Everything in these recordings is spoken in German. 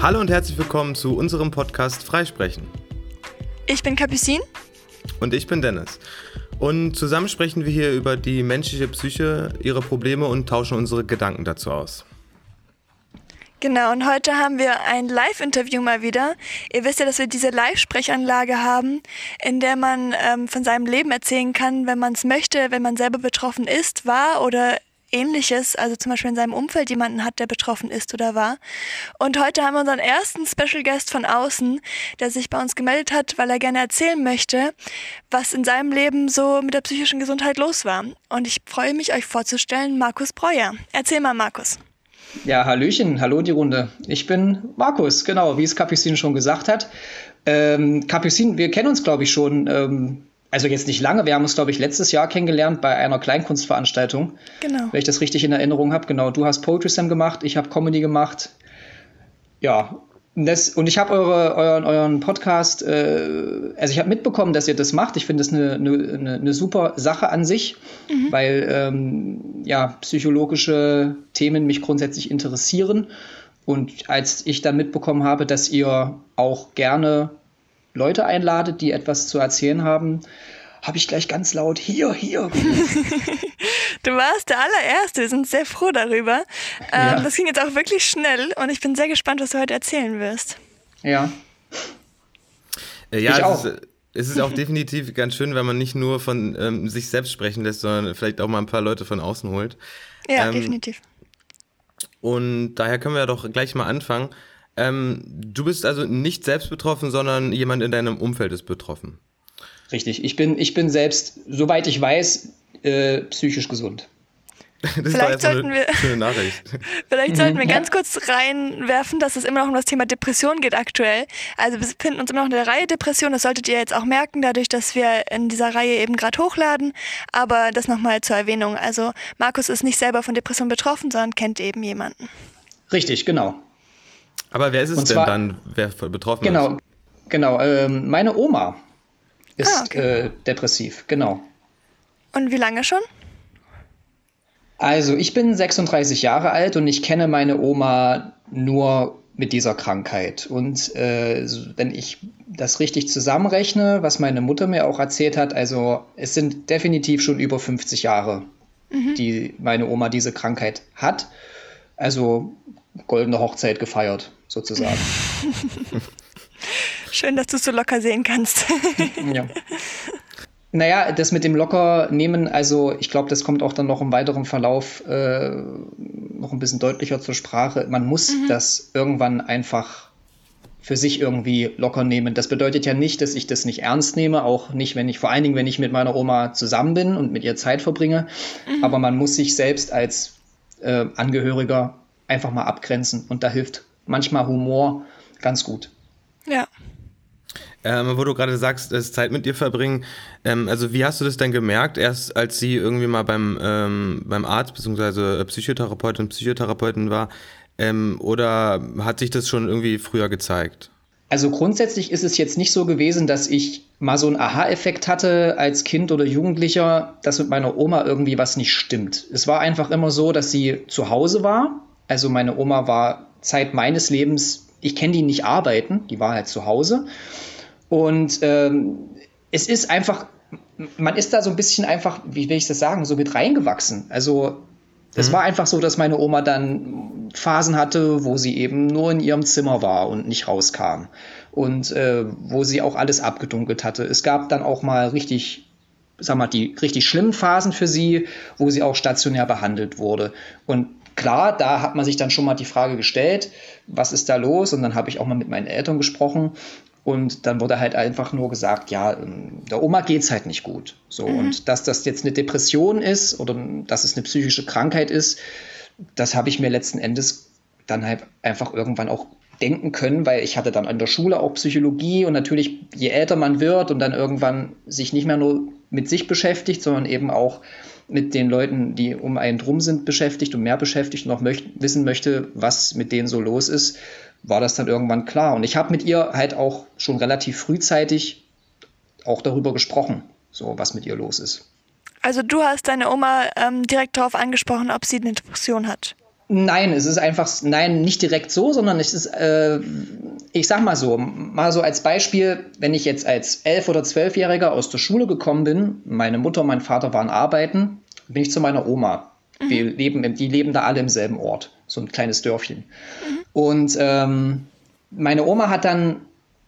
Hallo und herzlich willkommen zu unserem Podcast Freisprechen. Ich bin Capucine. Und ich bin Dennis. Und zusammen sprechen wir hier über die menschliche Psyche, ihre Probleme und tauschen unsere Gedanken dazu aus. Genau, und heute haben wir ein Live-Interview mal wieder. Ihr wisst ja, dass wir diese Live-Sprechanlage haben, in der man ähm, von seinem Leben erzählen kann, wenn man es möchte, wenn man selber betroffen ist, war oder ähnliches, also zum Beispiel in seinem Umfeld jemanden hat, der betroffen ist oder war. Und heute haben wir unseren ersten Special Guest von außen, der sich bei uns gemeldet hat, weil er gerne erzählen möchte, was in seinem Leben so mit der psychischen Gesundheit los war. Und ich freue mich, euch vorzustellen, Markus Breuer. Erzähl mal, Markus. Ja, Hallöchen, hallo die Runde. Ich bin Markus, genau, wie es Capucin schon gesagt hat. Ähm, Capucin, wir kennen uns, glaube ich, schon ähm, also jetzt nicht lange, wir haben uns, glaube ich, letztes Jahr kennengelernt bei einer Kleinkunstveranstaltung. Genau. Wenn ich das richtig in Erinnerung habe. Genau, du hast Poetry Slam gemacht, ich habe Comedy gemacht. Ja, das, und ich habe eure, euren, euren Podcast, äh, also ich habe mitbekommen, dass ihr das macht. Ich finde das eine, eine, eine, super Sache an sich, mhm. weil ähm, ja, psychologische Themen mich grundsätzlich interessieren. Und als ich dann mitbekommen habe, dass ihr auch gerne Leute einladet, die etwas zu erzählen haben, habe ich gleich ganz laut hier, hier. du warst der allererste, wir sind sehr froh darüber. Ähm, ja. Das ging jetzt auch wirklich schnell und ich bin sehr gespannt, was du heute erzählen wirst. Ja. Äh, ja, ich auch. Ist, es ist auch definitiv ganz schön, wenn man nicht nur von ähm, sich selbst sprechen lässt, sondern vielleicht auch mal ein paar Leute von außen holt. Ja, ähm, definitiv. Und daher können wir ja doch gleich mal anfangen. Ähm, du bist also nicht selbst betroffen, sondern jemand in deinem Umfeld ist betroffen. Richtig, ich bin, ich bin selbst, soweit ich weiß, äh, psychisch gesund. Das vielleicht sollten wir, schöne Nachricht. Vielleicht sollten wir mhm. ganz kurz reinwerfen, dass es immer noch um das Thema Depression geht aktuell. Also wir befinden uns immer noch in der Reihe Depression. Das solltet ihr jetzt auch merken, dadurch, dass wir in dieser Reihe eben gerade hochladen. Aber das nochmal zur Erwähnung. Also Markus ist nicht selber von Depression betroffen, sondern kennt eben jemanden. Richtig, genau. Aber wer ist es zwar, denn dann, wer betroffen genau, ist? Genau, ähm, meine Oma ist ah, okay. äh, depressiv, genau. Und wie lange schon? Also, ich bin 36 Jahre alt und ich kenne meine Oma nur mit dieser Krankheit. Und äh, wenn ich das richtig zusammenrechne, was meine Mutter mir auch erzählt hat, also es sind definitiv schon über 50 Jahre, mhm. die meine Oma diese Krankheit hat. Also goldene Hochzeit gefeiert sozusagen. Schön, dass du es so locker sehen kannst. ja. Naja, das mit dem locker nehmen, also ich glaube, das kommt auch dann noch im weiteren Verlauf äh, noch ein bisschen deutlicher zur Sprache. Man muss mhm. das irgendwann einfach für sich irgendwie locker nehmen. Das bedeutet ja nicht, dass ich das nicht ernst nehme, auch nicht, wenn ich, vor allen Dingen, wenn ich mit meiner Oma zusammen bin und mit ihr Zeit verbringe. Mhm. Aber man muss sich selbst als äh, Angehöriger einfach mal abgrenzen und da hilft manchmal Humor ganz gut. Ja. Ähm, wo du gerade sagst, dass Zeit mit dir verbringen. Ähm, also wie hast du das denn gemerkt, erst als sie irgendwie mal beim, ähm, beim Arzt bzw. Psychotherapeutin, Psychotherapeutin war? Ähm, oder hat sich das schon irgendwie früher gezeigt? Also grundsätzlich ist es jetzt nicht so gewesen, dass ich mal so einen Aha-Effekt hatte als Kind oder Jugendlicher, dass mit meiner Oma irgendwie was nicht stimmt. Es war einfach immer so, dass sie zu Hause war. Also meine Oma war Zeit meines Lebens, ich kenne die nicht arbeiten, die war halt zu Hause. Und ähm, es ist einfach, man ist da so ein bisschen einfach, wie will ich das sagen, so mit reingewachsen. Also es mhm. war einfach so, dass meine Oma dann Phasen hatte, wo sie eben nur in ihrem Zimmer war und nicht rauskam. Und äh, wo sie auch alles abgedunkelt hatte. Es gab dann auch mal richtig, sag mal, die richtig schlimmen Phasen für sie, wo sie auch stationär behandelt wurde. Und klar, da hat man sich dann schon mal die Frage gestellt, was ist da los? Und dann habe ich auch mal mit meinen Eltern gesprochen. Und dann wurde halt einfach nur gesagt, ja, ähm, der Oma geht es halt nicht gut. So, mhm. und dass das jetzt eine Depression ist oder dass es eine psychische Krankheit ist, das habe ich mir letzten Endes dann halt einfach irgendwann auch denken können, weil ich hatte dann an der Schule auch Psychologie und natürlich, je älter man wird und dann irgendwann sich nicht mehr nur mit sich beschäftigt, sondern eben auch mit den Leuten, die um einen drum sind, beschäftigt und mehr beschäftigt und auch möcht wissen möchte, was mit denen so los ist, war das dann irgendwann klar. Und ich habe mit ihr halt auch schon relativ frühzeitig auch darüber gesprochen, so was mit ihr los ist. Also du hast deine Oma ähm, direkt darauf angesprochen, ob sie eine Depression hat. Nein, es ist einfach, nein, nicht direkt so, sondern es ist, äh, ich sag mal so, mal so als Beispiel, wenn ich jetzt als elf- oder zwölfjähriger aus der Schule gekommen bin, meine Mutter und mein Vater waren arbeiten, bin ich zu meiner Oma. Mhm. Wir leben, die leben da alle im selben Ort, so ein kleines Dörfchen. Mhm. Und ähm, meine Oma hat dann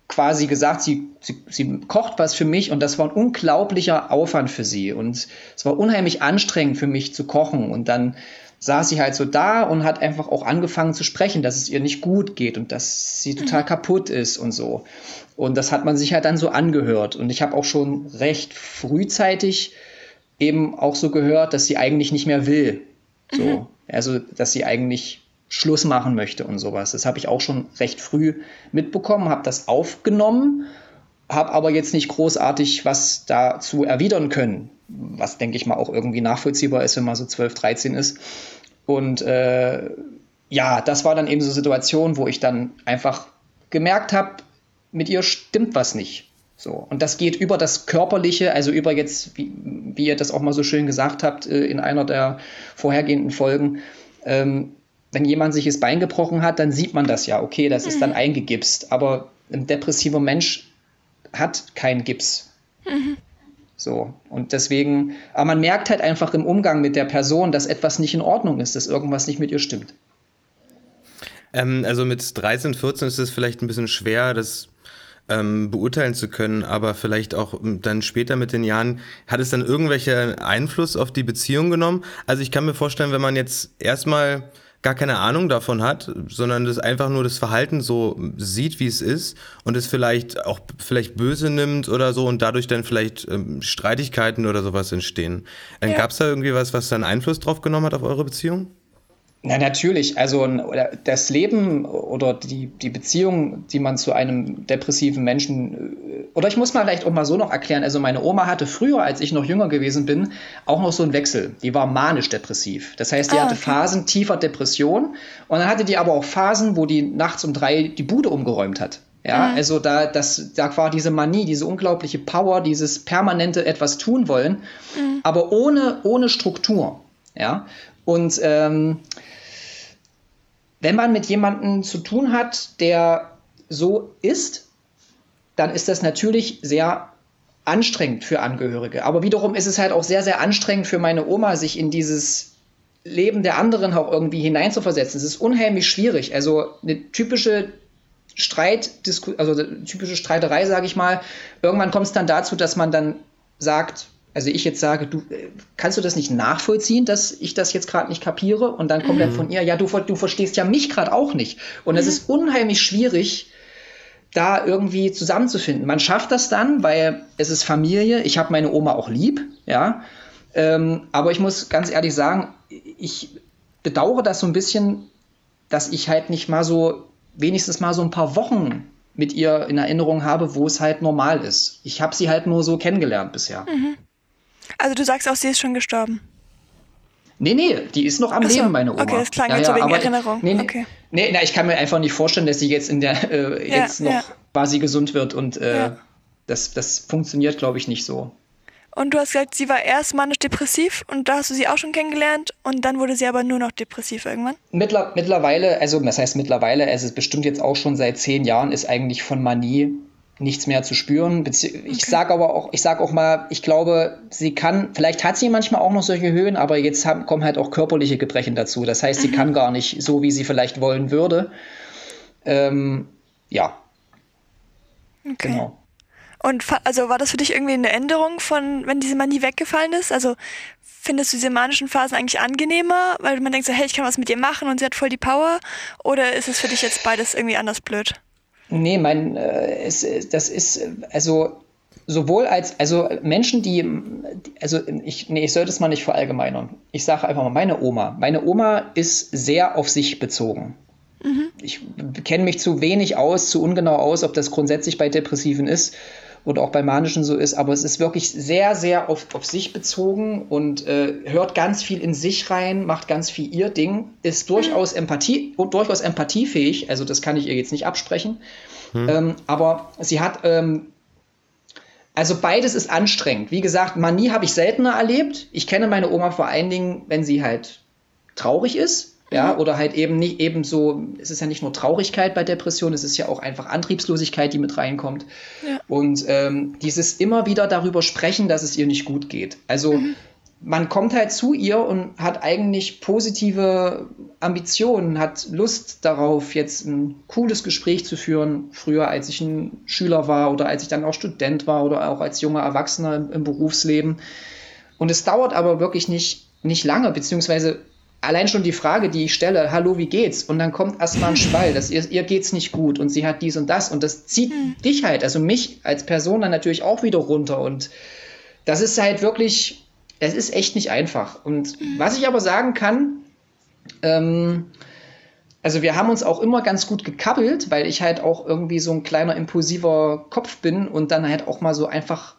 quasi gesagt, sie, sie, sie kocht was für mich und das war ein unglaublicher Aufwand für sie. Und es war unheimlich anstrengend für mich zu kochen. Und dann saß sie halt so da und hat einfach auch angefangen zu sprechen, dass es ihr nicht gut geht und dass sie total mhm. kaputt ist und so. Und das hat man sich halt dann so angehört. Und ich habe auch schon recht frühzeitig eben auch so gehört, dass sie eigentlich nicht mehr will. So. Mhm. Also, dass sie eigentlich Schluss machen möchte und sowas. Das habe ich auch schon recht früh mitbekommen, habe das aufgenommen, habe aber jetzt nicht großartig was dazu erwidern können, was denke ich mal auch irgendwie nachvollziehbar ist, wenn man so 12, 13 ist. Und äh, ja, das war dann eben so eine Situation, wo ich dann einfach gemerkt habe, mit ihr stimmt was nicht. So. Und das geht über das Körperliche, also über jetzt, wie, wie ihr das auch mal so schön gesagt habt äh, in einer der vorhergehenden Folgen, ähm, wenn jemand sich das Bein gebrochen hat, dann sieht man das ja. Okay, das mhm. ist dann mhm. eingegipst. Aber ein depressiver Mensch hat keinen Gips. Mhm. So. Und deswegen, aber man merkt halt einfach im Umgang mit der Person, dass etwas nicht in Ordnung ist, dass irgendwas nicht mit ihr stimmt. Ähm, also mit 13, 14 ist es vielleicht ein bisschen schwer, das ähm, beurteilen zu können, aber vielleicht auch ähm, dann später mit den Jahren, hat es dann irgendwelche Einfluss auf die Beziehung genommen? Also ich kann mir vorstellen, wenn man jetzt erstmal gar keine Ahnung davon hat, sondern das einfach nur das Verhalten so sieht, wie es ist und es vielleicht auch vielleicht böse nimmt oder so und dadurch dann vielleicht ähm, Streitigkeiten oder sowas entstehen. Ja. Gab es da irgendwie was, was dann Einfluss drauf genommen hat auf eure Beziehung? Na, natürlich. Also das Leben oder die, die Beziehung, die man zu einem depressiven Menschen, äh, oder ich muss mal vielleicht auch mal so noch erklären. Also meine Oma hatte früher, als ich noch jünger gewesen bin, auch noch so einen Wechsel. Die war manisch-depressiv. Das heißt, die ah, hatte okay. Phasen tiefer Depression und dann hatte die aber auch Phasen, wo die nachts um drei die Bude umgeräumt hat. Ja, mhm. also da, das, da war diese Manie, diese unglaubliche Power, dieses permanente etwas tun wollen, mhm. aber ohne, ohne Struktur. Ja, und ähm, wenn man mit jemandem zu tun hat, der so ist, dann ist das natürlich sehr anstrengend für Angehörige. Aber wiederum ist es halt auch sehr, sehr anstrengend für meine Oma, sich in dieses Leben der anderen auch irgendwie hineinzuversetzen. Es ist unheimlich schwierig. Also eine typische Streit, also typische Streiterei, sage ich mal. Irgendwann kommt es dann dazu, dass man dann sagt, also ich jetzt sage, du äh, kannst du das nicht nachvollziehen, dass ich das jetzt gerade nicht kapiere? Und dann kommt mhm. dann von ihr, ja, du, du verstehst ja mich gerade auch nicht. Und es mhm. ist unheimlich schwierig, da irgendwie zusammenzufinden. Man schafft das dann, weil es ist Familie. Ich habe meine Oma auch lieb, ja. Ähm, aber ich muss ganz ehrlich sagen, ich bedauere das so ein bisschen, dass ich halt nicht mal so, wenigstens mal so ein paar Wochen mit ihr in Erinnerung habe, wo es halt normal ist. Ich habe sie halt nur so kennengelernt bisher. Mhm. Also du sagst auch, sie ist schon gestorben. Nee, nee, die ist noch am so, Leben, meine Oma. Okay, das klang ja, jetzt ja, so wegen Erinnerung. Nee, nee, okay. nee na, ich kann mir einfach nicht vorstellen, dass sie jetzt in der äh, ja, jetzt noch ja. quasi gesund wird und äh, das, das funktioniert, glaube ich, nicht so. Und du hast gesagt, sie war erst manisch-depressiv und da hast du sie auch schon kennengelernt und dann wurde sie aber nur noch depressiv irgendwann? Mittler, mittlerweile, also was heißt mittlerweile, es ist bestimmt jetzt auch schon seit zehn Jahren, ist eigentlich von Manie nichts mehr zu spüren. Ich okay. sage aber auch, ich sage auch mal, ich glaube, sie kann, vielleicht hat sie manchmal auch noch solche Höhen, aber jetzt haben, kommen halt auch körperliche Gebrechen dazu. Das heißt, sie mhm. kann gar nicht so, wie sie vielleicht wollen würde. Ähm, ja. Okay. Genau. Und also war das für dich irgendwie eine Änderung von, wenn diese Manie weggefallen ist? Also findest du diese manischen Phasen eigentlich angenehmer, weil man denkt so, hey, ich kann was mit ihr machen und sie hat voll die Power? Oder ist es für dich jetzt beides irgendwie anders blöd? Nee, mein, äh, es, das ist, also sowohl als, also Menschen, die, also ich, nee, ich sollte es mal nicht verallgemeinern. Ich sage einfach mal, meine Oma. Meine Oma ist sehr auf sich bezogen. Mhm. Ich kenne mich zu wenig aus, zu ungenau aus, ob das grundsätzlich bei Depressiven ist oder auch bei Manischen so ist, aber es ist wirklich sehr, sehr auf, auf sich bezogen und äh, hört ganz viel in sich rein, macht ganz viel ihr Ding, ist durchaus Empathie und durchaus empathiefähig, also das kann ich ihr jetzt nicht absprechen. Hm. Ähm, aber sie hat, ähm, also beides ist anstrengend. Wie gesagt, Manie habe ich seltener erlebt. Ich kenne meine Oma vor allen Dingen, wenn sie halt traurig ist. Ja, oder halt eben nicht eben so, es ist ja nicht nur Traurigkeit bei Depression, es ist ja auch einfach Antriebslosigkeit, die mit reinkommt. Ja. Und ähm, dieses immer wieder darüber sprechen, dass es ihr nicht gut geht. Also mhm. man kommt halt zu ihr und hat eigentlich positive Ambitionen, hat Lust darauf, jetzt ein cooles Gespräch zu führen, früher als ich ein Schüler war oder als ich dann auch Student war oder auch als junger Erwachsener im, im Berufsleben. Und es dauert aber wirklich nicht, nicht lange, beziehungsweise allein schon die Frage, die ich stelle, hallo, wie geht's? Und dann kommt erstmal ein Schwall, dass ihr, ihr geht's nicht gut und sie hat dies und das und das zieht mhm. dich halt, also mich als Person dann natürlich auch wieder runter und das ist halt wirklich, es ist echt nicht einfach. Und mhm. was ich aber sagen kann, ähm, also wir haben uns auch immer ganz gut gekabbelt, weil ich halt auch irgendwie so ein kleiner impulsiver Kopf bin und dann halt auch mal so einfach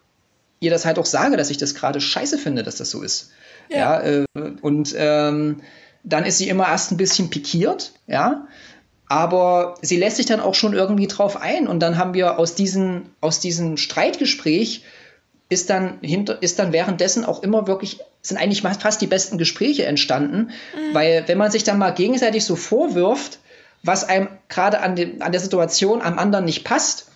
ihr das halt auch sage, dass ich das gerade scheiße finde, dass das so ist. Ja, ja äh, und ähm, dann ist sie immer erst ein bisschen pikiert, ja. Aber sie lässt sich dann auch schon irgendwie drauf ein. Und dann haben wir aus, diesen, aus diesem Streitgespräch ist dann, hinter, ist dann währenddessen auch immer wirklich, sind eigentlich fast die besten Gespräche entstanden. Mhm. Weil wenn man sich dann mal gegenseitig so vorwirft, was einem gerade an, an der Situation am anderen nicht passt,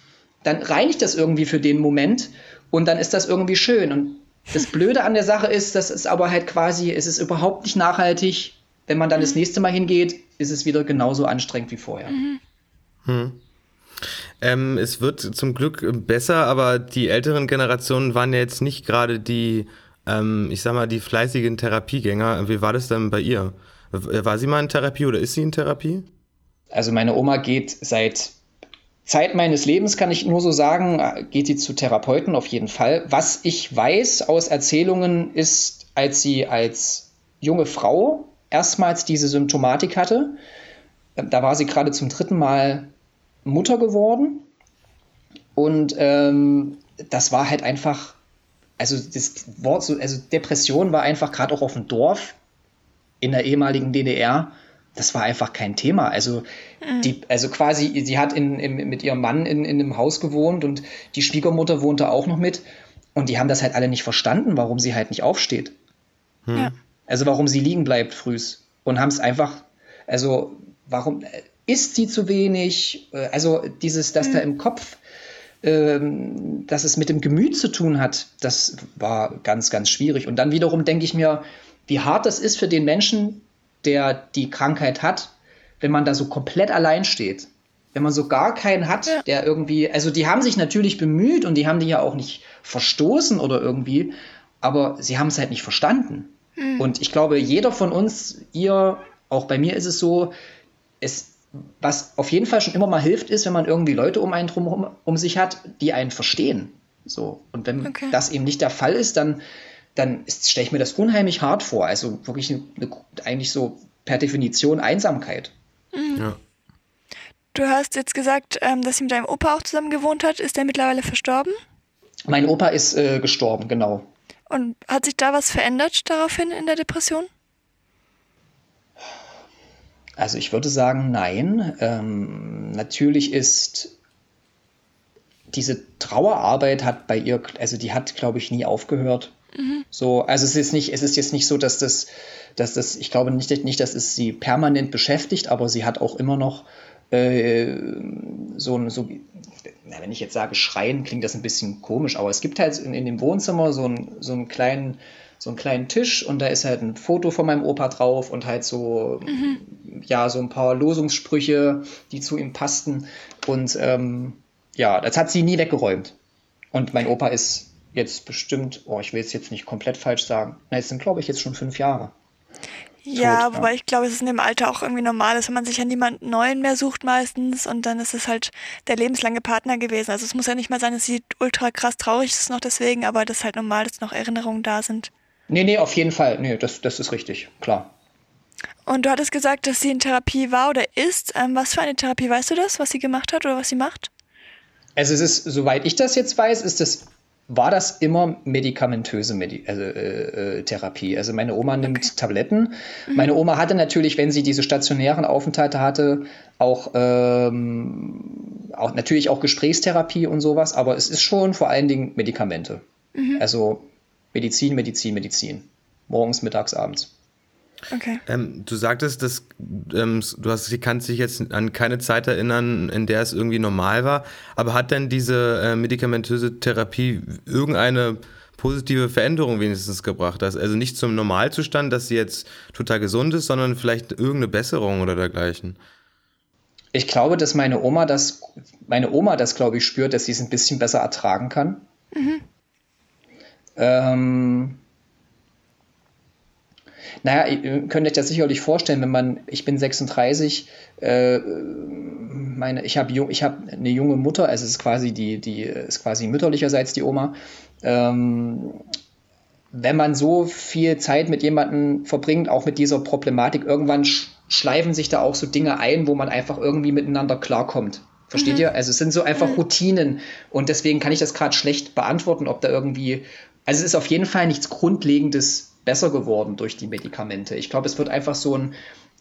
dann reinigt das irgendwie für den Moment und dann ist das irgendwie schön. Und das Blöde an der Sache ist, dass es aber halt quasi, es ist überhaupt nicht nachhaltig. Wenn man dann mhm. das nächste Mal hingeht, ist es wieder genauso anstrengend wie vorher. Mhm. Hm. Ähm, es wird zum Glück besser, aber die älteren Generationen waren ja jetzt nicht gerade die, ähm, ich sag mal, die fleißigen Therapiegänger. Wie war das denn bei ihr? War sie mal in Therapie oder ist sie in Therapie? Also meine Oma geht seit Zeit meines Lebens kann ich nur so sagen, geht sie zu Therapeuten auf jeden Fall. Was ich weiß aus Erzählungen ist, als sie als junge Frau erstmals diese Symptomatik hatte, da war sie gerade zum dritten Mal Mutter geworden. Und ähm, das war halt einfach, also das Wort, so, also Depression war einfach gerade auch auf dem Dorf in der ehemaligen DDR das war einfach kein Thema. Also, mhm. die, also quasi, sie hat in, in, mit ihrem Mann in, in einem Haus gewohnt und die Schwiegermutter wohnte auch noch mit. Und die haben das halt alle nicht verstanden, warum sie halt nicht aufsteht. Hm. Ja. Also warum sie liegen bleibt frühs. Und haben es einfach, also warum äh, isst sie zu wenig? Äh, also dieses, dass mhm. da im Kopf, ähm, dass es mit dem Gemüt zu tun hat, das war ganz, ganz schwierig. Und dann wiederum denke ich mir, wie hart das ist für den Menschen, der die Krankheit hat, wenn man da so komplett allein steht. Wenn man so gar keinen hat, ja. der irgendwie, also die haben sich natürlich bemüht und die haben die ja auch nicht verstoßen oder irgendwie, aber sie haben es halt nicht verstanden. Mhm. Und ich glaube, jeder von uns, ihr, auch bei mir ist es so, es, was auf jeden Fall schon immer mal hilft, ist, wenn man irgendwie Leute um einen drum um sich hat, die einen verstehen. So. Und wenn okay. das eben nicht der Fall ist, dann dann stelle ich mir das unheimlich hart vor. Also wirklich eine, eigentlich so per Definition Einsamkeit. Mhm. Ja. Du hast jetzt gesagt, ähm, dass sie mit deinem Opa auch zusammen gewohnt hat. Ist der mittlerweile verstorben? Mein Opa ist äh, gestorben, genau. Und hat sich da was verändert daraufhin in der Depression? Also ich würde sagen, nein. Ähm, natürlich ist diese Trauerarbeit hat bei ihr, also die hat, glaube ich, nie aufgehört. Mhm. So, also es ist nicht, es ist jetzt nicht so, dass das, dass das, ich glaube nicht, nicht, dass es sie permanent beschäftigt, aber sie hat auch immer noch äh, so, so na, wenn ich jetzt sage Schreien, klingt das ein bisschen komisch, aber es gibt halt in, in dem Wohnzimmer so, ein, so einen kleinen so einen kleinen Tisch und da ist halt ein Foto von meinem Opa drauf und halt so, mhm. ja, so ein paar Losungssprüche, die zu ihm passten. Und ähm, ja, das hat sie nie weggeräumt. Und mein Opa ist jetzt bestimmt, oh, ich will es jetzt nicht komplett falsch sagen. Na, es sind, glaube ich, jetzt schon fünf Jahre. Ja, tot, wobei ja. ich glaube, es ist in dem Alter auch irgendwie normal wenn man sich ja niemanden Neuen mehr sucht meistens und dann ist es halt der lebenslange Partner gewesen. Also es muss ja nicht mal sein, dass sie ultra krass traurig ist noch deswegen, aber das ist halt normal, dass noch Erinnerungen da sind. Nee, nee, auf jeden Fall. Nee, das, das ist richtig, klar. Und du hattest gesagt, dass sie in Therapie war oder ist. Ähm, was für eine Therapie, weißt du das, was sie gemacht hat oder was sie macht? Also es ist, soweit ich das jetzt weiß, ist das war das immer medikamentöse Medi also, äh, äh, Therapie. Also meine Oma nimmt okay. Tabletten. Mhm. Meine Oma hatte natürlich, wenn sie diese stationären Aufenthalte hatte, auch, ähm, auch natürlich auch Gesprächstherapie und sowas, aber es ist schon vor allen Dingen Medikamente. Mhm. Also Medizin, Medizin, Medizin. Morgens, mittags, abends. Okay. Ähm, du sagtest, dass ähm, du hast, sie kannst dich jetzt an keine Zeit erinnern, in der es irgendwie normal war. Aber hat denn diese äh, medikamentöse Therapie irgendeine positive Veränderung wenigstens gebracht? Also nicht zum Normalzustand, dass sie jetzt total gesund ist, sondern vielleicht irgendeine Besserung oder dergleichen? Ich glaube, dass meine Oma das, meine Oma das, glaube ich, spürt, dass sie es ein bisschen besser ertragen kann. Mhm. Ähm, naja, ihr könnt euch das sicherlich vorstellen, wenn man, ich bin 36, äh, meine, ich habe ich hab eine junge Mutter, also es ist quasi die, die ist quasi mütterlicherseits die Oma. Ähm, wenn man so viel Zeit mit jemandem verbringt, auch mit dieser Problematik, irgendwann schleifen sich da auch so Dinge ein, wo man einfach irgendwie miteinander klarkommt. Versteht mhm. ihr? Also es sind so einfach mhm. Routinen und deswegen kann ich das gerade schlecht beantworten, ob da irgendwie, also es ist auf jeden Fall nichts Grundlegendes besser geworden durch die Medikamente. Ich glaube, es wird einfach so ein,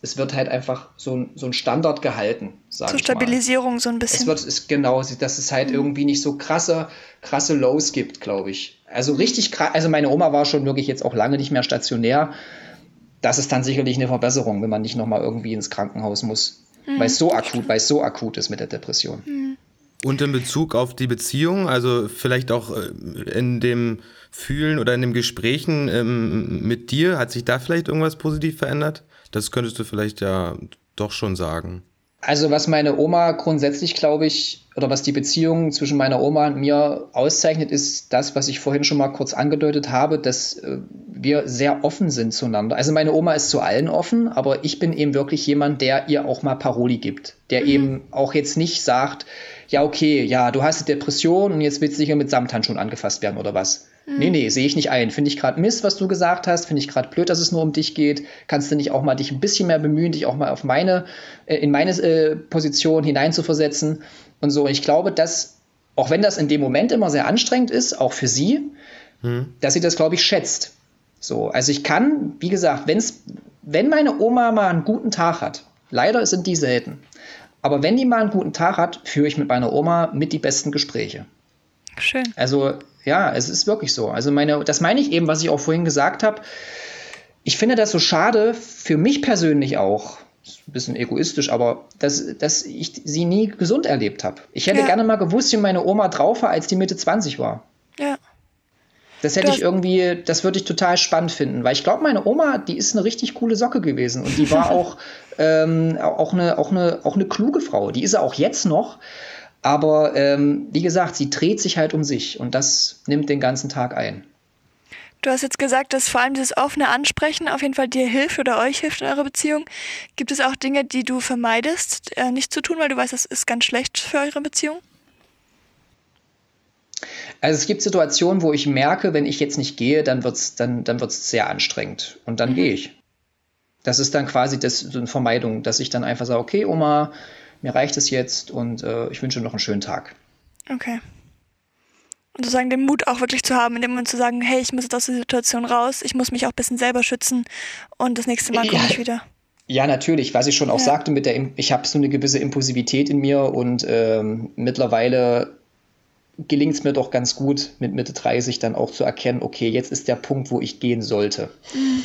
es wird halt einfach so ein, so ein Standard gehalten. Zur Stabilisierung mal. so ein bisschen. Es wird, ist, genau, dass es halt mhm. irgendwie nicht so krasse, krasse Lows gibt, glaube ich. Also richtig krass, also meine Oma war schon wirklich jetzt auch lange nicht mehr stationär. Das ist dann sicherlich eine Verbesserung, wenn man nicht nochmal irgendwie ins Krankenhaus muss. Mhm. Weil es so akut, weil es so akut ist mit der Depression. Mhm. Und in Bezug auf die Beziehung, also vielleicht auch äh, in dem Fühlen oder in dem Gesprächen ähm, mit dir, hat sich da vielleicht irgendwas positiv verändert? Das könntest du vielleicht ja doch schon sagen. Also was meine Oma grundsätzlich, glaube ich, oder was die Beziehung zwischen meiner Oma und mir auszeichnet, ist das, was ich vorhin schon mal kurz angedeutet habe, dass äh, wir sehr offen sind zueinander. Also meine Oma ist zu allen offen, aber ich bin eben wirklich jemand, der ihr auch mal Paroli gibt, der mhm. eben auch jetzt nicht sagt, ja okay, ja, du hast eine Depression und jetzt willst du sicher mit Samthandschuhen angefasst werden oder was. Mhm. Nee, nee, sehe ich nicht ein. Finde ich gerade Mist, was du gesagt hast. Finde ich gerade blöd, dass es nur um dich geht. Kannst du nicht auch mal dich ein bisschen mehr bemühen, dich auch mal auf meine, äh, in meine äh, Position hineinzuversetzen und so. Und ich glaube, dass, auch wenn das in dem Moment immer sehr anstrengend ist, auch für sie, mhm. dass sie das, glaube ich, schätzt. So, also ich kann, wie gesagt, wenn's, wenn meine Oma mal einen guten Tag hat, leider sind die selten, aber wenn die mal einen guten Tag hat, führe ich mit meiner Oma mit die besten Gespräche. Schön. Also ja, es ist wirklich so. Also meine, das meine ich eben, was ich auch vorhin gesagt habe. Ich finde das so schade, für mich persönlich auch, ein bisschen egoistisch, aber dass, dass ich sie nie gesund erlebt habe. Ich hätte ja. gerne mal gewusst, wie meine Oma drauf war, als die Mitte 20 war. Ja. Das hätte das ich irgendwie, das würde ich total spannend finden, weil ich glaube, meine Oma, die ist eine richtig coole Socke gewesen und die war auch, ähm, auch, eine, auch, eine, auch eine kluge Frau. Die ist er auch jetzt noch. Aber ähm, wie gesagt, sie dreht sich halt um sich und das nimmt den ganzen Tag ein. Du hast jetzt gesagt, dass vor allem dieses offene Ansprechen auf jeden Fall dir hilft oder euch hilft in eurer Beziehung. Gibt es auch Dinge, die du vermeidest, äh, nicht zu tun, weil du weißt, das ist ganz schlecht für eure Beziehung? Also es gibt Situationen, wo ich merke, wenn ich jetzt nicht gehe, dann wird es dann, dann wird's sehr anstrengend. Und dann mhm. gehe ich. Das ist dann quasi das, so eine Vermeidung, dass ich dann einfach sage, okay, Oma, mir reicht es jetzt und äh, ich wünsche noch einen schönen Tag. Okay. Und sozusagen den Mut auch wirklich zu haben, in dem Moment zu sagen, hey, ich muss jetzt aus der Situation raus, ich muss mich auch ein bisschen selber schützen und das nächste Mal komme ja. ich wieder. Ja, natürlich, was ich schon auch ja. sagte, mit der, ich habe so eine gewisse Impulsivität in mir und ähm, mittlerweile gelingt es mir doch ganz gut, mit Mitte 30 dann auch zu erkennen, okay, jetzt ist der Punkt, wo ich gehen sollte. Mhm.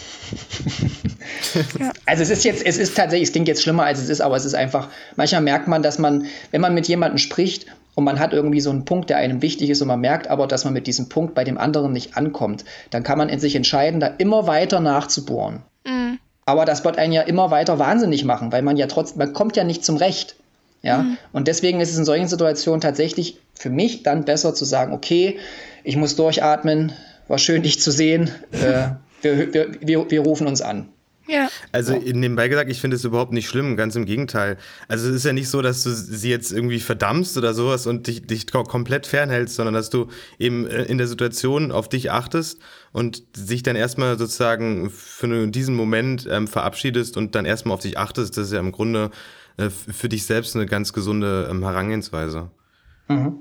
ja. Also es ist jetzt, es ist tatsächlich, es klingt jetzt schlimmer, als es ist, aber es ist einfach, manchmal merkt man, dass man, wenn man mit jemandem spricht und man hat irgendwie so einen Punkt, der einem wichtig ist und man merkt aber, dass man mit diesem Punkt bei dem anderen nicht ankommt, dann kann man in sich entscheiden, da immer weiter nachzubohren. Mhm. Aber das wird einen ja immer weiter wahnsinnig machen, weil man ja trotzdem, man kommt ja nicht zum Recht. Ja, mhm. und deswegen ist es in solchen Situationen tatsächlich für mich dann besser zu sagen, okay, ich muss durchatmen, war schön, dich zu sehen, äh, wir, wir, wir, wir rufen uns an. Ja. Also nebenbei gesagt, ich finde es überhaupt nicht schlimm, ganz im Gegenteil. Also es ist ja nicht so, dass du sie jetzt irgendwie verdammst oder sowas und dich, dich komplett fernhältst, sondern dass du eben äh, in der Situation auf dich achtest und sich dann erstmal sozusagen für diesen Moment ähm, verabschiedest und dann erstmal auf dich achtest. Das ist ja im Grunde äh, für dich selbst eine ganz gesunde ähm, Herangehensweise. Mhm.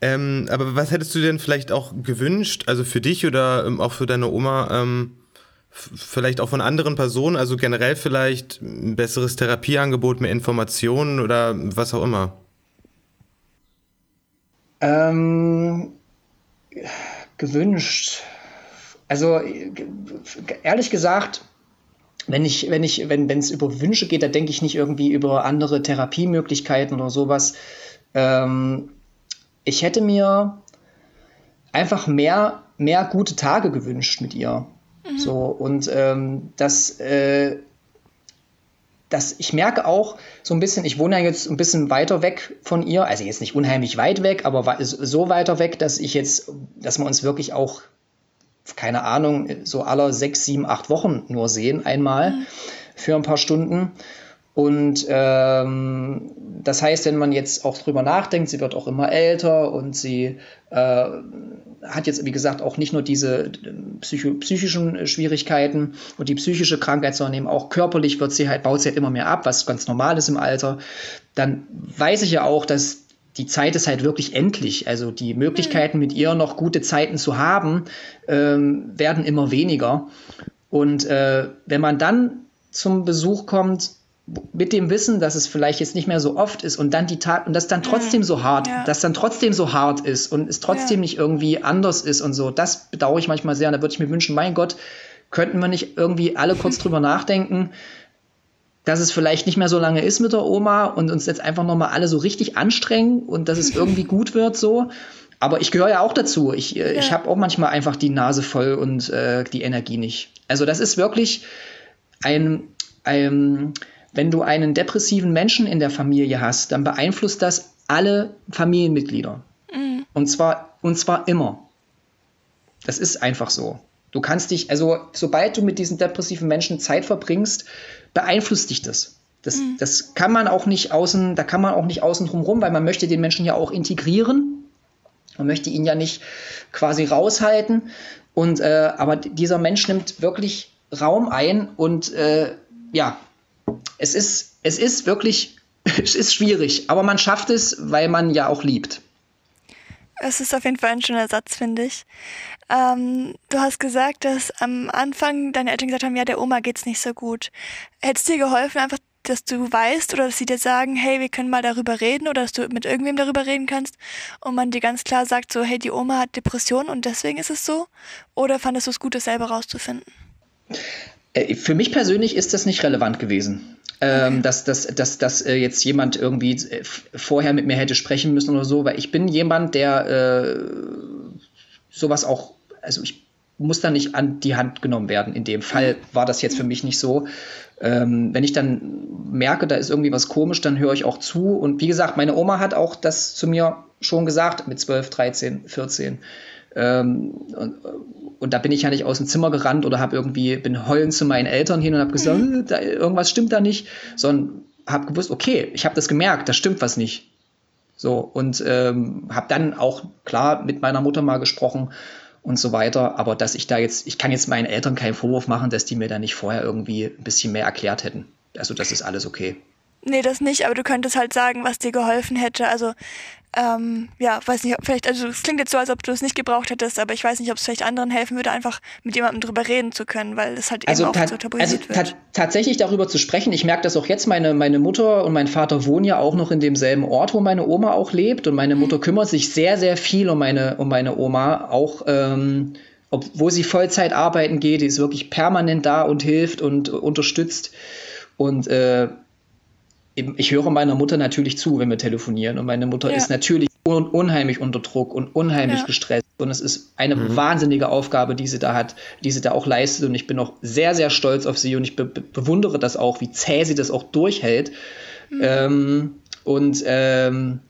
Ähm, aber was hättest du denn vielleicht auch gewünscht, also für dich oder ähm, auch für deine Oma, ähm, vielleicht auch von anderen Personen, also generell vielleicht ein besseres Therapieangebot, mehr Informationen oder was auch immer? Ähm, gewünscht. Also ehrlich gesagt, wenn ich, wenn ich, wenn es über Wünsche geht, da denke ich nicht irgendwie über andere Therapiemöglichkeiten oder sowas. Ähm, ich hätte mir einfach mehr, mehr gute Tage gewünscht mit ihr. Mhm. So, und ähm, das, äh, das, ich merke auch so ein bisschen, ich wohne ja jetzt ein bisschen weiter weg von ihr, also jetzt nicht unheimlich weit weg, aber so weiter weg, dass ich jetzt, dass wir uns wirklich auch keine Ahnung, so aller sechs, sieben, acht Wochen nur sehen, einmal mhm. für ein paar Stunden. Und ähm, das heißt, wenn man jetzt auch drüber nachdenkt, sie wird auch immer älter und sie äh, hat jetzt, wie gesagt, auch nicht nur diese äh, psycho psychischen Schwierigkeiten und die psychische Krankheit, sondern eben auch körperlich wird sie halt, baut sie halt immer mehr ab, was ganz normal ist im Alter. Dann weiß ich ja auch, dass die Zeit ist halt wirklich endlich. Also die Möglichkeiten, mit ihr noch gute Zeiten zu haben, ähm, werden immer weniger. Und äh, wenn man dann zum Besuch kommt, mit dem Wissen, dass es vielleicht jetzt nicht mehr so oft ist und dann die Tat und das dann trotzdem so hart, ja. dass dann trotzdem so hart ist und es trotzdem ja. nicht irgendwie anders ist und so, das bedauere ich manchmal sehr. Und da würde ich mir wünschen, mein Gott, könnten wir nicht irgendwie alle kurz drüber nachdenken, dass es vielleicht nicht mehr so lange ist mit der Oma und uns jetzt einfach nochmal alle so richtig anstrengen und dass es irgendwie gut wird so. Aber ich gehöre ja auch dazu. Ich, äh, ja. ich habe auch manchmal einfach die Nase voll und äh, die Energie nicht. Also das ist wirklich ein, ein, wenn du einen depressiven Menschen in der Familie hast, dann beeinflusst das alle Familienmitglieder. Mhm. Und zwar, und zwar immer. Das ist einfach so. Du kannst dich, also sobald du mit diesen depressiven Menschen Zeit verbringst, beeinflusst dich das. Das, mhm. das kann man auch nicht außen, da kann man auch nicht außen drum rum, weil man möchte den Menschen ja auch integrieren. Man möchte ihn ja nicht quasi raushalten. Und äh, aber dieser Mensch nimmt wirklich Raum ein und äh, ja, es ist, es ist wirklich, es ist schwierig, aber man schafft es, weil man ja auch liebt. Es ist auf jeden Fall ein schöner Satz, finde ich. Ähm, du hast gesagt, dass am Anfang deine Eltern gesagt haben, ja, der Oma geht's nicht so gut. Hätte es dir geholfen, einfach, dass du weißt oder dass sie dir sagen, hey, wir können mal darüber reden oder dass du mit irgendwem darüber reden kannst und man dir ganz klar sagt, so, hey, die Oma hat Depressionen und deswegen ist es so? Oder fandest du es gut, das selber rauszufinden? Äh, für mich persönlich ist das nicht relevant gewesen. Ähm, dass, dass, dass, dass äh, jetzt jemand irgendwie äh, vorher mit mir hätte sprechen müssen oder so, weil ich bin jemand, der äh, sowas auch also ich muss da nicht an die Hand genommen werden. In dem Fall war das jetzt für mich nicht so. Ähm, wenn ich dann merke, da ist irgendwie was komisch, dann höre ich auch zu. Und wie gesagt, meine Oma hat auch das zu mir schon gesagt mit 12, 13, 14. Ähm, und, und, da bin ich ja nicht aus dem Zimmer gerannt oder habe irgendwie bin heulend zu meinen Eltern hin und habe gesagt, mhm. da, irgendwas stimmt da nicht, sondern habe gewusst, okay, ich habe das gemerkt, da stimmt was nicht. So und ähm, habe dann auch klar mit meiner Mutter mal gesprochen und so weiter. Aber dass ich da jetzt, ich kann jetzt meinen Eltern keinen Vorwurf machen, dass die mir da nicht vorher irgendwie ein bisschen mehr erklärt hätten. Also das ist alles okay. Nee, das nicht, aber du könntest halt sagen, was dir geholfen hätte. Also ähm, ja, weiß nicht, vielleicht, also es klingt jetzt so, als ob du es nicht gebraucht hättest, aber ich weiß nicht, ob es vielleicht anderen helfen würde, einfach mit jemandem drüber reden zu können, weil es halt also eben auch so tabuisiert also wird. tatsächlich darüber zu sprechen, ich merke das auch jetzt, meine, meine Mutter und mein Vater wohnen ja auch noch in demselben Ort, wo meine Oma auch lebt und meine mhm. Mutter kümmert sich sehr, sehr viel um meine, um meine Oma, auch ähm, obwohl sie Vollzeit arbeiten geht, die ist wirklich permanent da und hilft und unterstützt und äh, ich höre meiner Mutter natürlich zu, wenn wir telefonieren. Und meine Mutter ja. ist natürlich un unheimlich unter Druck und unheimlich ja. gestresst. Und es ist eine mhm. wahnsinnige Aufgabe, die sie da hat, die sie da auch leistet. Und ich bin auch sehr, sehr stolz auf sie und ich be bewundere das auch, wie zäh sie das auch durchhält. Mhm. Ähm, und ähm,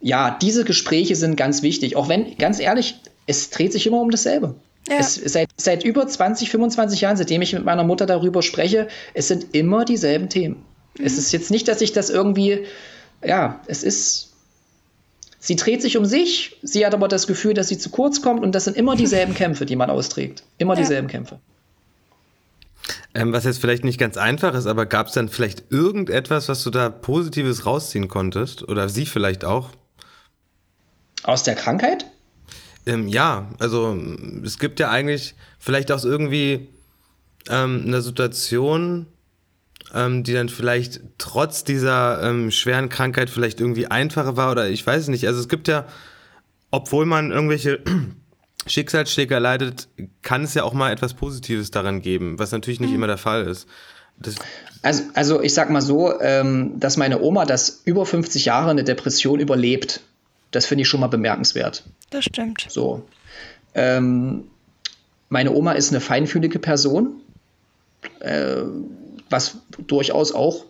ja, diese Gespräche sind ganz wichtig. Auch wenn, ganz ehrlich, es dreht sich immer um dasselbe. Ja. Es, seit, seit über 20, 25 Jahren, seitdem ich mit meiner Mutter darüber spreche, es sind immer dieselben Themen. Mhm. Es ist jetzt nicht, dass ich das irgendwie, ja, es ist, sie dreht sich um sich, sie hat aber das Gefühl, dass sie zu kurz kommt und das sind immer dieselben Kämpfe, die man austrägt. Immer ja. dieselben Kämpfe. Ähm, was jetzt vielleicht nicht ganz einfach ist, aber gab es dann vielleicht irgendetwas, was du da Positives rausziehen konntest? Oder sie vielleicht auch? Aus der Krankheit? Ähm, ja, also es gibt ja eigentlich vielleicht auch irgendwie ähm, eine Situation, ähm, die dann vielleicht trotz dieser ähm, schweren Krankheit vielleicht irgendwie einfacher war oder ich weiß nicht. Also es gibt ja, obwohl man irgendwelche Schicksalsschläge erleidet, kann es ja auch mal etwas Positives daran geben, was natürlich nicht mhm. immer der Fall ist. Das also, also ich sag mal so, ähm, dass meine Oma das über 50 Jahre eine Depression überlebt, das finde ich schon mal bemerkenswert. Das stimmt. So. Ähm, meine Oma ist eine feinfühlige Person, äh, was durchaus auch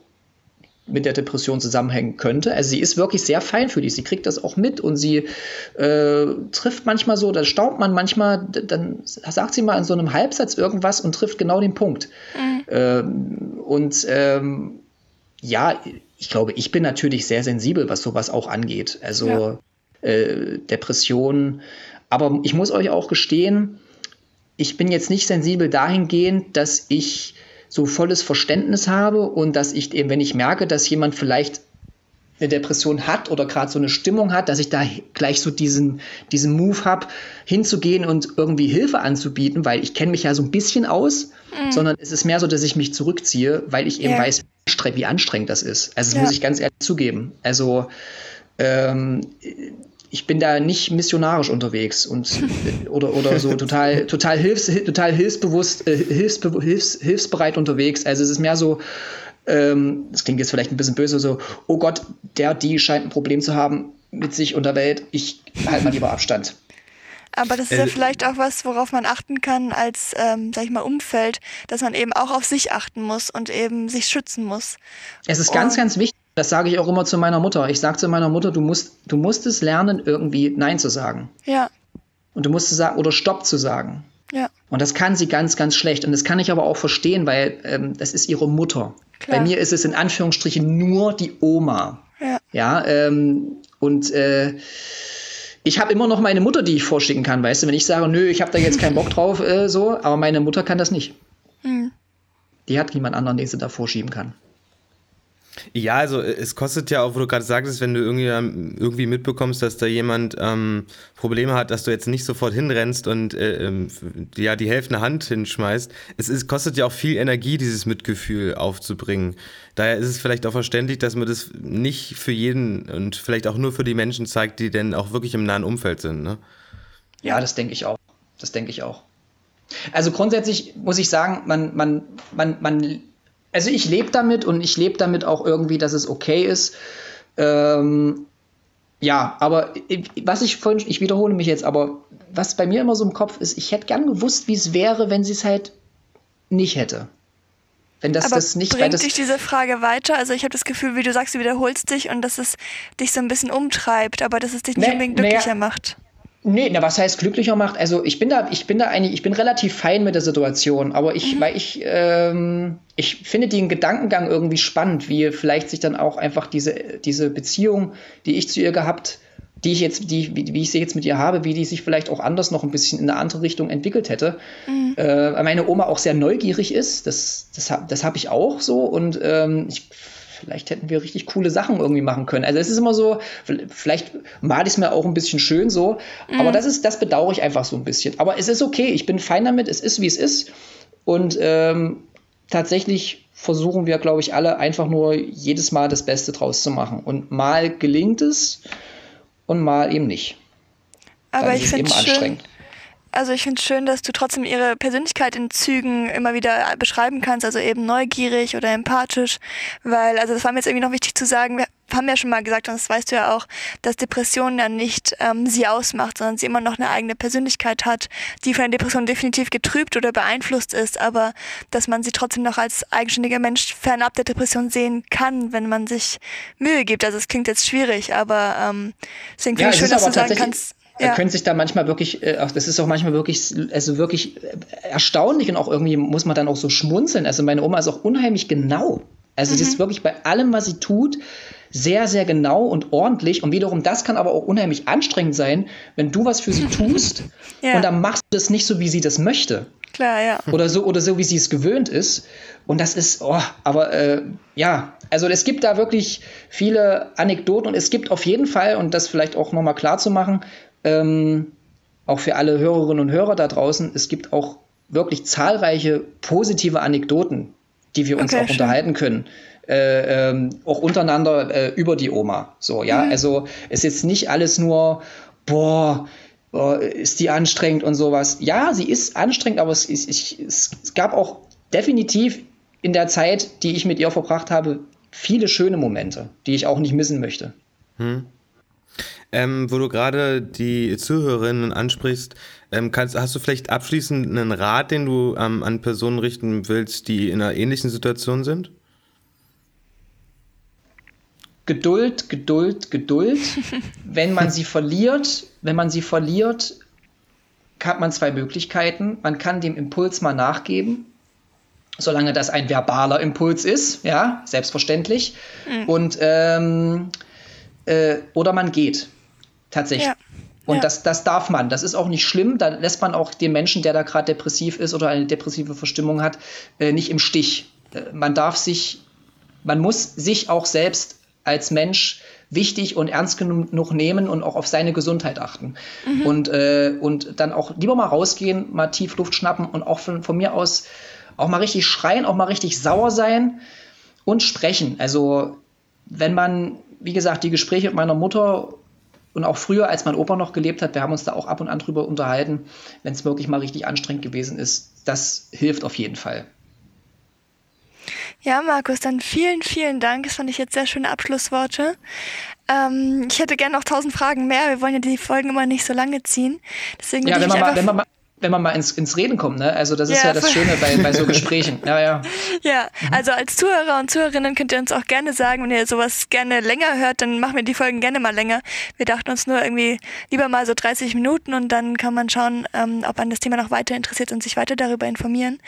mit der Depression zusammenhängen könnte. Also sie ist wirklich sehr feinfühlig, sie kriegt das auch mit und sie äh, trifft manchmal so, da staubt man manchmal, dann sagt sie mal in so einem Halbsatz irgendwas und trifft genau den Punkt. Mhm. Ähm, und ähm, ja, ich glaube, ich bin natürlich sehr sensibel, was sowas auch angeht. Also ja. äh, Depression. Aber ich muss euch auch gestehen, ich bin jetzt nicht sensibel dahingehend, dass ich so volles Verständnis habe und dass ich eben, wenn ich merke, dass jemand vielleicht eine Depression hat oder gerade so eine Stimmung hat, dass ich da gleich so diesen, diesen Move habe, hinzugehen und irgendwie Hilfe anzubieten, weil ich kenne mich ja so ein bisschen aus, mhm. sondern es ist mehr so, dass ich mich zurückziehe, weil ich eben ja. weiß, wie anstrengend das ist. Also das ja. muss ich ganz ehrlich zugeben. Also ähm, ich bin da nicht missionarisch unterwegs und oder, oder so total, total, hilfs, total hilfsbewusst, äh, hilfsbe hilfs, hilfsbereit unterwegs. Also es ist mehr so, ähm, das klingt jetzt vielleicht ein bisschen böse, so, oh Gott, der, die scheint ein Problem zu haben mit sich und der Welt, ich halte mal lieber Abstand. Aber das ist ja äh, vielleicht auch was, worauf man achten kann als, ähm, sag ich mal, Umfeld, dass man eben auch auf sich achten muss und eben sich schützen muss. Es ist ganz, ganz wichtig, das sage ich auch immer zu meiner Mutter. Ich sage zu meiner Mutter, du musst, du musst es lernen, irgendwie Nein zu sagen. Ja. Und du musst es sagen, oder Stopp zu sagen. Ja. Und das kann sie ganz, ganz schlecht. Und das kann ich aber auch verstehen, weil ähm, das ist ihre Mutter. Klar. Bei mir ist es in Anführungsstrichen nur die Oma. Ja. Ja, ähm, und äh, ich habe immer noch meine Mutter, die ich vorschicken kann, weißt du, wenn ich sage, nö, ich habe da jetzt keinen Bock drauf, äh, so, aber meine Mutter kann das nicht. Mhm. Die hat niemand anderen, den sie da vorschieben kann. Ja, also äh, es kostet ja auch, wo du gerade sagtest, wenn du irgendwie, ähm, irgendwie mitbekommst, dass da jemand ähm, Probleme hat, dass du jetzt nicht sofort hinrennst und äh, ähm, ja die Hälfte eine Hand hinschmeißt. Es ist, kostet ja auch viel Energie, dieses Mitgefühl aufzubringen. Daher ist es vielleicht auch verständlich, dass man das nicht für jeden und vielleicht auch nur für die Menschen zeigt, die denn auch wirklich im nahen Umfeld sind. Ne? Ja, das denke ich auch. Das denke ich auch. Also grundsätzlich muss ich sagen, man, man, man, man also ich lebe damit und ich lebe damit auch irgendwie, dass es okay ist. Ähm, ja, aber was ich vorhin, ich wiederhole mich jetzt, aber was bei mir immer so im Kopf ist, ich hätte gern gewusst, wie es wäre, wenn sie es halt nicht hätte. Wenn das, aber das nicht bringt das dich diese Frage weiter? Also ich habe das Gefühl, wie du sagst, du wiederholst dich und dass es dich so ein bisschen umtreibt, aber dass es dich nicht unbedingt glücklicher naja, macht. Nee, na, was heißt glücklicher macht? Also ich bin da, ich bin da eigentlich, ich bin relativ fein mit der Situation, aber ich, mhm. weil ich, ähm, ich finde den Gedankengang irgendwie spannend, wie vielleicht sich dann auch einfach diese, diese Beziehung, die ich zu ihr gehabt, die ich jetzt, die, wie, wie ich sie jetzt mit ihr habe, wie die sich vielleicht auch anders noch ein bisschen in eine andere Richtung entwickelt hätte. Mhm. Äh, meine Oma auch sehr neugierig ist, das, das, das habe ich auch so und ähm, ich vielleicht hätten wir richtig coole Sachen irgendwie machen können. Also es ist immer so, vielleicht mal ich es mir auch ein bisschen schön so, mhm. aber das ist, das bedauere ich einfach so ein bisschen. Aber es ist okay, ich bin fein damit, es ist wie es ist. Und ähm, tatsächlich versuchen wir, glaube ich, alle einfach nur jedes Mal das Beste draus zu machen. Und mal gelingt es und mal eben nicht. Aber Dann ich finde es schön, also ich finde es schön, dass du trotzdem ihre Persönlichkeit in Zügen immer wieder beschreiben kannst, also eben neugierig oder empathisch, weil, also das war mir jetzt irgendwie noch wichtig zu sagen, wir haben ja schon mal gesagt, und das weißt du ja auch, dass Depression ja nicht ähm, sie ausmacht, sondern sie immer noch eine eigene Persönlichkeit hat, die von der Depression definitiv getrübt oder beeinflusst ist, aber dass man sie trotzdem noch als eigenständiger Mensch fernab der Depression sehen kann, wenn man sich Mühe gibt. Also es klingt jetzt schwierig, aber ähm, deswegen finde ja, ich schön, dass du sagen kannst ja. können sich da manchmal wirklich, äh, das ist auch manchmal wirklich, also wirklich erstaunlich und auch irgendwie muss man dann auch so schmunzeln. Also meine Oma ist auch unheimlich genau. Also mhm. sie ist wirklich bei allem, was sie tut, sehr, sehr genau und ordentlich. Und wiederum, das kann aber auch unheimlich anstrengend sein, wenn du was für sie tust ja. und dann machst du das nicht so, wie sie das möchte. Klar, ja. Oder so, oder so, wie sie es gewöhnt ist. Und das ist, oh, aber äh, ja, also es gibt da wirklich viele Anekdoten und es gibt auf jeden Fall, und das vielleicht auch nochmal klar zu machen, ähm, auch für alle Hörerinnen und Hörer da draußen, es gibt auch wirklich zahlreiche positive Anekdoten, die wir uns okay, auch schön. unterhalten können. Äh, ähm, auch untereinander äh, über die Oma. So, ja, mhm. also es ist jetzt nicht alles nur, boah, oh, ist die anstrengend und sowas. Ja, sie ist anstrengend, aber es, es, es, es gab auch definitiv in der Zeit, die ich mit ihr verbracht habe, viele schöne Momente, die ich auch nicht missen möchte. Hm. Ähm, wo du gerade die Zuhörerinnen ansprichst, ähm, kannst, hast du vielleicht abschließend einen Rat, den du ähm, an Personen richten willst, die in einer ähnlichen Situation sind? Geduld, Geduld, Geduld. wenn man sie verliert, wenn man sie verliert, hat man zwei Möglichkeiten. Man kann dem Impuls mal nachgeben, solange das ein verbaler Impuls ist, ja, selbstverständlich. Mhm. Und ähm, äh, oder man geht. Tatsächlich. Ja. Und ja. das, das darf man. Das ist auch nicht schlimm. Da lässt man auch den Menschen, der da gerade depressiv ist oder eine depressive Verstimmung hat, äh, nicht im Stich. Äh, man darf sich, man muss sich auch selbst als Mensch wichtig und ernst genug nehmen und auch auf seine Gesundheit achten. Mhm. Und, äh, und dann auch lieber mal rausgehen, mal tief Luft schnappen und auch von, von mir aus auch mal richtig schreien, auch mal richtig sauer sein und sprechen. Also wenn man, wie gesagt, die Gespräche mit meiner Mutter und auch früher, als mein Opa noch gelebt hat, wir haben uns da auch ab und an drüber unterhalten, wenn es wirklich mal richtig anstrengend gewesen ist. Das hilft auf jeden Fall. Ja, Markus, dann vielen, vielen Dank. Das fand ich jetzt sehr schöne Abschlussworte. Ähm, ich hätte gerne noch tausend Fragen mehr. Wir wollen ja die Folgen immer nicht so lange ziehen. Deswegen ja, wenn man, mal, wenn man mal wenn man mal ins, ins Reden kommt, ne? Also das ist ja, ja das Schöne bei, bei so Gesprächen. Ja, ja. Ja, also als Zuhörer und Zuhörerinnen könnt ihr uns auch gerne sagen, wenn ihr sowas gerne länger hört, dann machen wir die Folgen gerne mal länger. Wir dachten uns nur irgendwie lieber mal so 30 Minuten und dann kann man schauen, ähm, ob man das Thema noch weiter interessiert und sich weiter darüber informieren.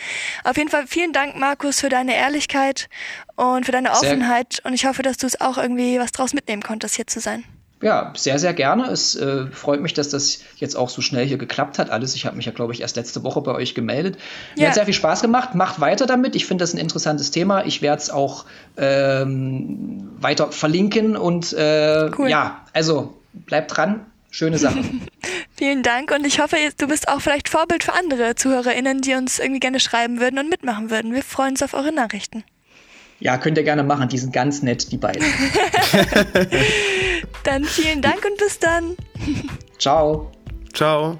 Auf jeden Fall vielen Dank, Markus, für deine Ehrlichkeit und für deine Offenheit Sehr. und ich hoffe, dass du es auch irgendwie was draus mitnehmen konntest, hier zu sein. Ja, sehr, sehr gerne. Es äh, freut mich, dass das jetzt auch so schnell hier geklappt hat. Alles. Ich habe mich ja, glaube ich, erst letzte Woche bei euch gemeldet. Mir ja. hat sehr viel Spaß gemacht. Macht weiter damit. Ich finde das ein interessantes Thema. Ich werde es auch ähm, weiter verlinken. Und äh, cool. ja, also bleibt dran. Schöne Sache. Vielen Dank und ich hoffe, du bist auch vielleicht Vorbild für andere ZuhörerInnen, die uns irgendwie gerne schreiben würden und mitmachen würden. Wir freuen uns auf eure Nachrichten. Ja, könnt ihr gerne machen. Die sind ganz nett, die beiden. dann vielen Dank und bis dann. Ciao. Ciao.